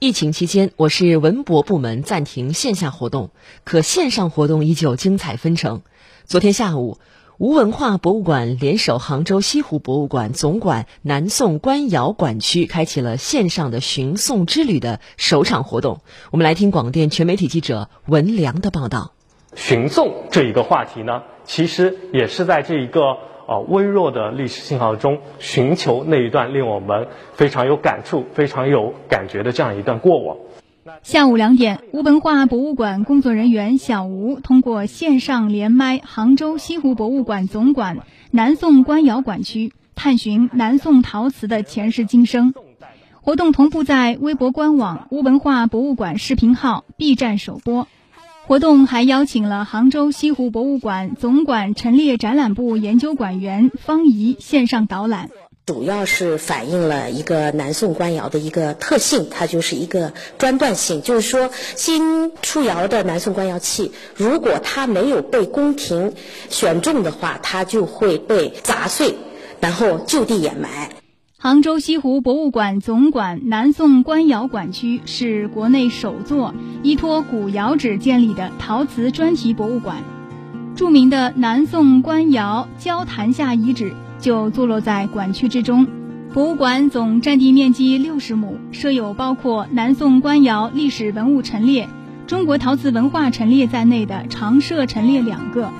疫情期间，我市文博部门暂停线下活动，可线上活动依旧精彩纷呈。昨天下午，吴文化博物馆联手杭州西湖博物馆总馆南宋官窑馆区，开启了线上的寻宋之旅的首场活动。我们来听广电全媒体记者文良的报道。寻宋这一个话题呢，其实也是在这一个。啊，微弱的历史信号中寻求那一段令我们非常有感触、非常有感觉的这样一段过往。下午两点，吴文化博物馆工作人员小吴通过线上连麦杭州西湖博物馆总馆南宋官窑馆区，探寻南宋陶瓷的前世今生。活动同步在微博官网、吴文化博物馆视频号、B 站首播。活动还邀请了杭州西湖博物馆总馆陈列展览部研究馆员方怡线上导览，主要是反映了一个南宋官窑的一个特性，它就是一个专断性，就是说新出窑的南宋官窑器，如果它没有被宫廷选中的话，它就会被砸碎，然后就地掩埋。杭州西湖博物馆总馆南宋官窑馆区是国内首座依托古窑址建立的陶瓷专题博物馆。著名的南宋官窑交坛下遗址就坐落在馆区之中。博物馆总占地面积六十亩，设有包括南宋官窑历史文物陈列、中国陶瓷文化陈列在内的常设陈列两个，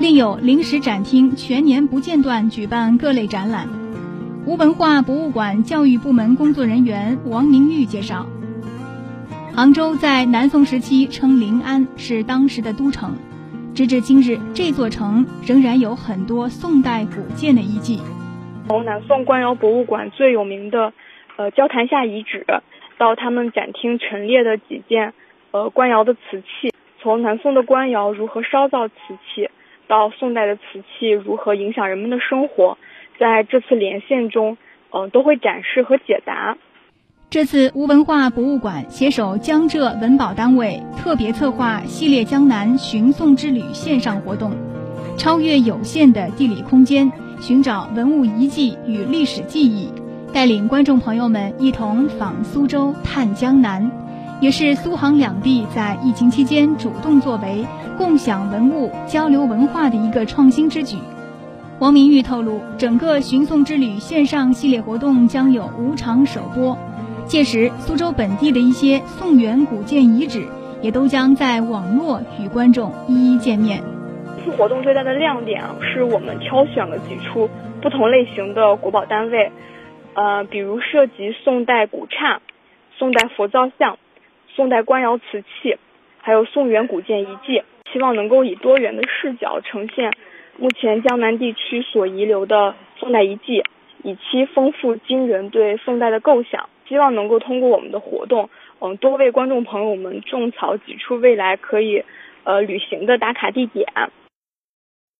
另有临时展厅，全年不间断举办各类展览。吴文化博物馆教育部门工作人员王明玉介绍，杭州在南宋时期称临安，是当时的都城。直至今日，这座城仍然有很多宋代古建的遗迹。从南宋官窑博物馆最有名的，呃，交坛下遗址，到他们展厅陈列的几件，呃，官窑的瓷器，从南宋的官窑如何烧造瓷器，到宋代的瓷器如何影响人们的生活。在这次连线中，嗯，都会展示和解答。这次吴文化博物馆携手江浙文保单位，特别策划系列江南寻宋之旅线上活动，超越有限的地理空间，寻找文物遗迹与历史记忆，带领观众朋友们一同访苏州、探江南，也是苏杭两地在疫情期间主动作为、共享文物、交流文化的一个创新之举。王明玉透露，整个寻宋之旅线上系列活动将有五场首播，届时苏州本地的一些宋元古建遗址也都将在网络与观众一一见面。这次活动最大的亮点啊，是我们挑选了几处不同类型的国宝单位，呃，比如涉及宋代古刹、宋代佛造像、宋代官窑瓷器，还有宋元古建遗迹，希望能够以多元的视角呈现。目前江南地区所遗留的宋代遗迹，以期丰富今人对宋代的构想。希望能够通过我们的活动，嗯，多为观众朋友们种草几处未来可以，呃，旅行的打卡地点。